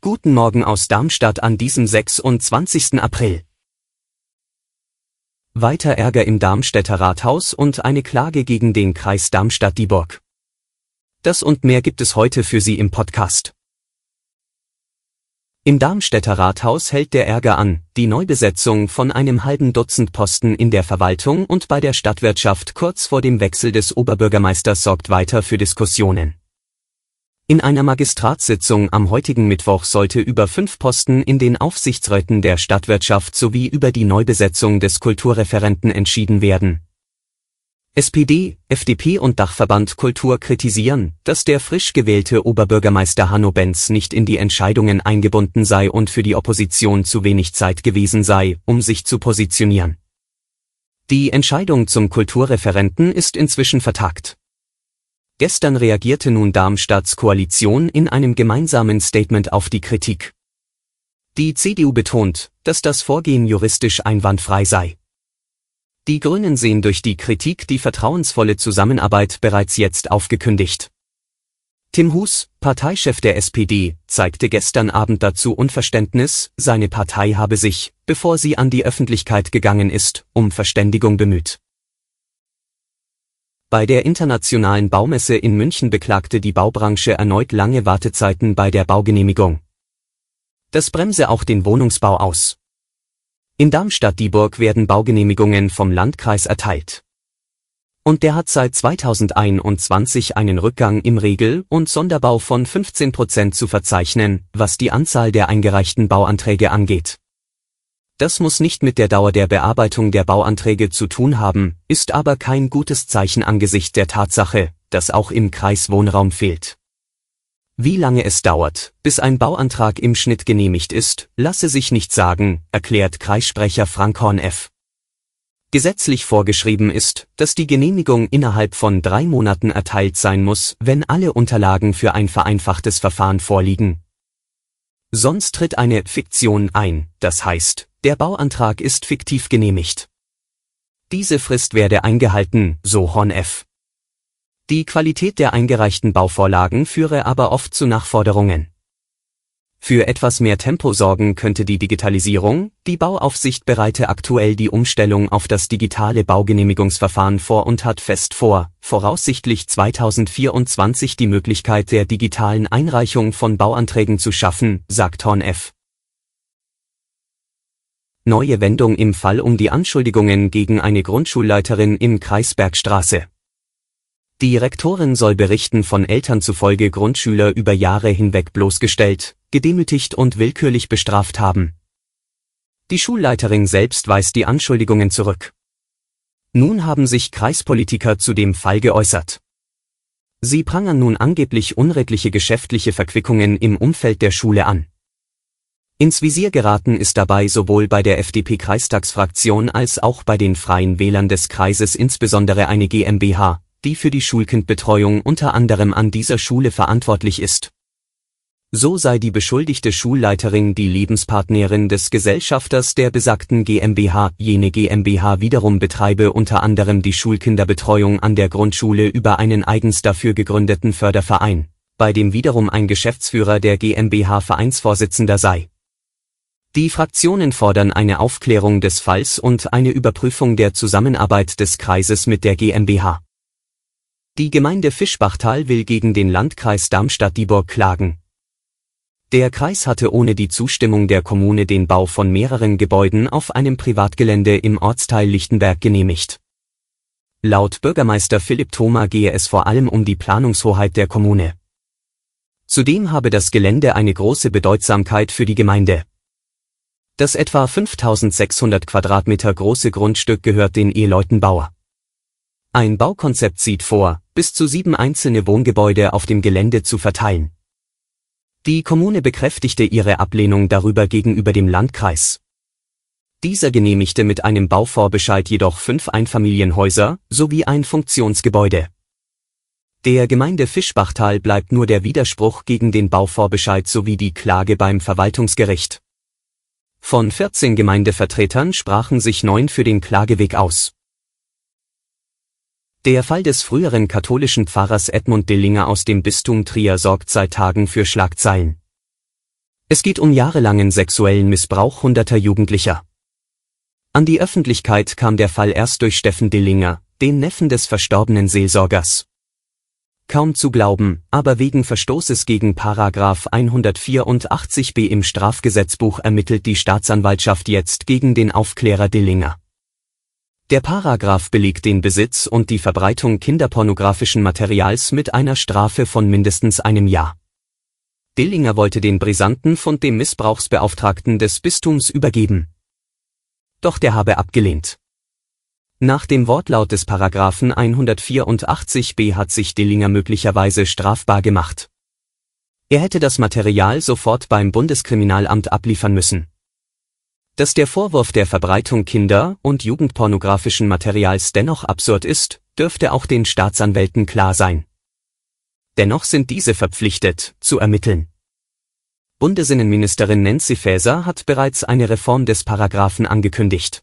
Guten Morgen aus Darmstadt an diesem 26. April. Weiter Ärger im Darmstädter Rathaus und eine Klage gegen den Kreis Darmstadt-Dieburg. Das und mehr gibt es heute für Sie im Podcast. Im Darmstädter Rathaus hält der Ärger an, die Neubesetzung von einem halben Dutzend Posten in der Verwaltung und bei der Stadtwirtschaft kurz vor dem Wechsel des Oberbürgermeisters sorgt weiter für Diskussionen. In einer Magistratssitzung am heutigen Mittwoch sollte über fünf Posten in den Aufsichtsräten der Stadtwirtschaft sowie über die Neubesetzung des Kulturreferenten entschieden werden SPD, FDP und Dachverband Kultur kritisieren, dass der frisch gewählte Oberbürgermeister Hanno Benz nicht in die Entscheidungen eingebunden sei und für die Opposition zu wenig Zeit gewesen sei, um sich zu positionieren. Die Entscheidung zum Kulturreferenten ist inzwischen vertagt. Gestern reagierte nun Darmstadts Koalition in einem gemeinsamen Statement auf die Kritik. Die CDU betont, dass das Vorgehen juristisch einwandfrei sei. Die Grünen sehen durch die Kritik die vertrauensvolle Zusammenarbeit bereits jetzt aufgekündigt. Tim Hus, Parteichef der SPD, zeigte gestern Abend dazu Unverständnis, seine Partei habe sich, bevor sie an die Öffentlichkeit gegangen ist, um Verständigung bemüht. Bei der internationalen Baumesse in München beklagte die Baubranche erneut lange Wartezeiten bei der Baugenehmigung. Das bremse auch den Wohnungsbau aus. In Darmstadt-Dieburg werden Baugenehmigungen vom Landkreis erteilt. Und der hat seit 2021 einen Rückgang im Regel- und Sonderbau von 15 Prozent zu verzeichnen, was die Anzahl der eingereichten Bauanträge angeht. Das muss nicht mit der Dauer der Bearbeitung der Bauanträge zu tun haben, ist aber kein gutes Zeichen angesichts der Tatsache, dass auch im Kreis Wohnraum fehlt. Wie lange es dauert, bis ein Bauantrag im Schnitt genehmigt ist, lasse sich nicht sagen, erklärt Kreissprecher Frank Horn F. Gesetzlich vorgeschrieben ist, dass die Genehmigung innerhalb von drei Monaten erteilt sein muss, wenn alle Unterlagen für ein vereinfachtes Verfahren vorliegen. Sonst tritt eine Fiktion ein, das heißt, der Bauantrag ist fiktiv genehmigt. Diese Frist werde eingehalten, so Horn F. Die Qualität der eingereichten Bauvorlagen führe aber oft zu Nachforderungen. Für etwas mehr Tempo sorgen könnte die Digitalisierung, die Bauaufsicht bereite aktuell die Umstellung auf das digitale Baugenehmigungsverfahren vor und hat fest vor, voraussichtlich 2024 die Möglichkeit der digitalen Einreichung von Bauanträgen zu schaffen, sagt Horn F. Neue Wendung im Fall um die Anschuldigungen gegen eine Grundschulleiterin im Kreisbergstraße. Die Rektorin soll Berichten von Eltern zufolge Grundschüler über Jahre hinweg bloßgestellt, gedemütigt und willkürlich bestraft haben. Die Schulleiterin selbst weist die Anschuldigungen zurück. Nun haben sich Kreispolitiker zu dem Fall geäußert. Sie prangern nun angeblich unredliche geschäftliche Verquickungen im Umfeld der Schule an. Ins Visier geraten ist dabei sowohl bei der FDP-Kreistagsfraktion als auch bei den Freien Wählern des Kreises insbesondere eine GmbH, die für die Schulkindbetreuung unter anderem an dieser Schule verantwortlich ist. So sei die beschuldigte Schulleiterin die Lebenspartnerin des Gesellschafters der besagten GmbH. Jene GmbH wiederum betreibe unter anderem die Schulkinderbetreuung an der Grundschule über einen eigens dafür gegründeten Förderverein, bei dem wiederum ein Geschäftsführer der GmbH Vereinsvorsitzender sei. Die Fraktionen fordern eine Aufklärung des Falls und eine Überprüfung der Zusammenarbeit des Kreises mit der GmbH. Die Gemeinde Fischbachtal will gegen den Landkreis Darmstadt-Dieburg klagen. Der Kreis hatte ohne die Zustimmung der Kommune den Bau von mehreren Gebäuden auf einem Privatgelände im Ortsteil Lichtenberg genehmigt. Laut Bürgermeister Philipp Thoma gehe es vor allem um die Planungshoheit der Kommune. Zudem habe das Gelände eine große Bedeutsamkeit für die Gemeinde. Das etwa 5600 Quadratmeter große Grundstück gehört den Eheleuten Bauer. Ein Baukonzept sieht vor, bis zu sieben einzelne Wohngebäude auf dem Gelände zu verteilen. Die Kommune bekräftigte ihre Ablehnung darüber gegenüber dem Landkreis. Dieser genehmigte mit einem Bauvorbescheid jedoch fünf Einfamilienhäuser sowie ein Funktionsgebäude. Der Gemeinde Fischbachtal bleibt nur der Widerspruch gegen den Bauvorbescheid sowie die Klage beim Verwaltungsgericht. Von 14 Gemeindevertretern sprachen sich neun für den Klageweg aus. Der Fall des früheren katholischen Pfarrers Edmund Dillinger aus dem Bistum Trier sorgt seit Tagen für Schlagzeilen. Es geht um jahrelangen sexuellen Missbrauch hunderter Jugendlicher. An die Öffentlichkeit kam der Fall erst durch Steffen Dillinger, den Neffen des verstorbenen Seelsorgers. Kaum zu glauben, aber wegen Verstoßes gegen Paragraph 184b im Strafgesetzbuch ermittelt die Staatsanwaltschaft jetzt gegen den Aufklärer Dillinger. Der Paragraph belegt den Besitz und die Verbreitung kinderpornografischen Materials mit einer Strafe von mindestens einem Jahr. Dillinger wollte den brisanten Fund dem Missbrauchsbeauftragten des Bistums übergeben. Doch der habe abgelehnt. Nach dem Wortlaut des Paragraphen 184b hat sich Dillinger möglicherweise strafbar gemacht. Er hätte das Material sofort beim Bundeskriminalamt abliefern müssen. Dass der Vorwurf der Verbreitung kinder- und jugendpornografischen Materials dennoch absurd ist, dürfte auch den Staatsanwälten klar sein. Dennoch sind diese verpflichtet, zu ermitteln. Bundesinnenministerin Nancy Faeser hat bereits eine Reform des Paragraphen angekündigt.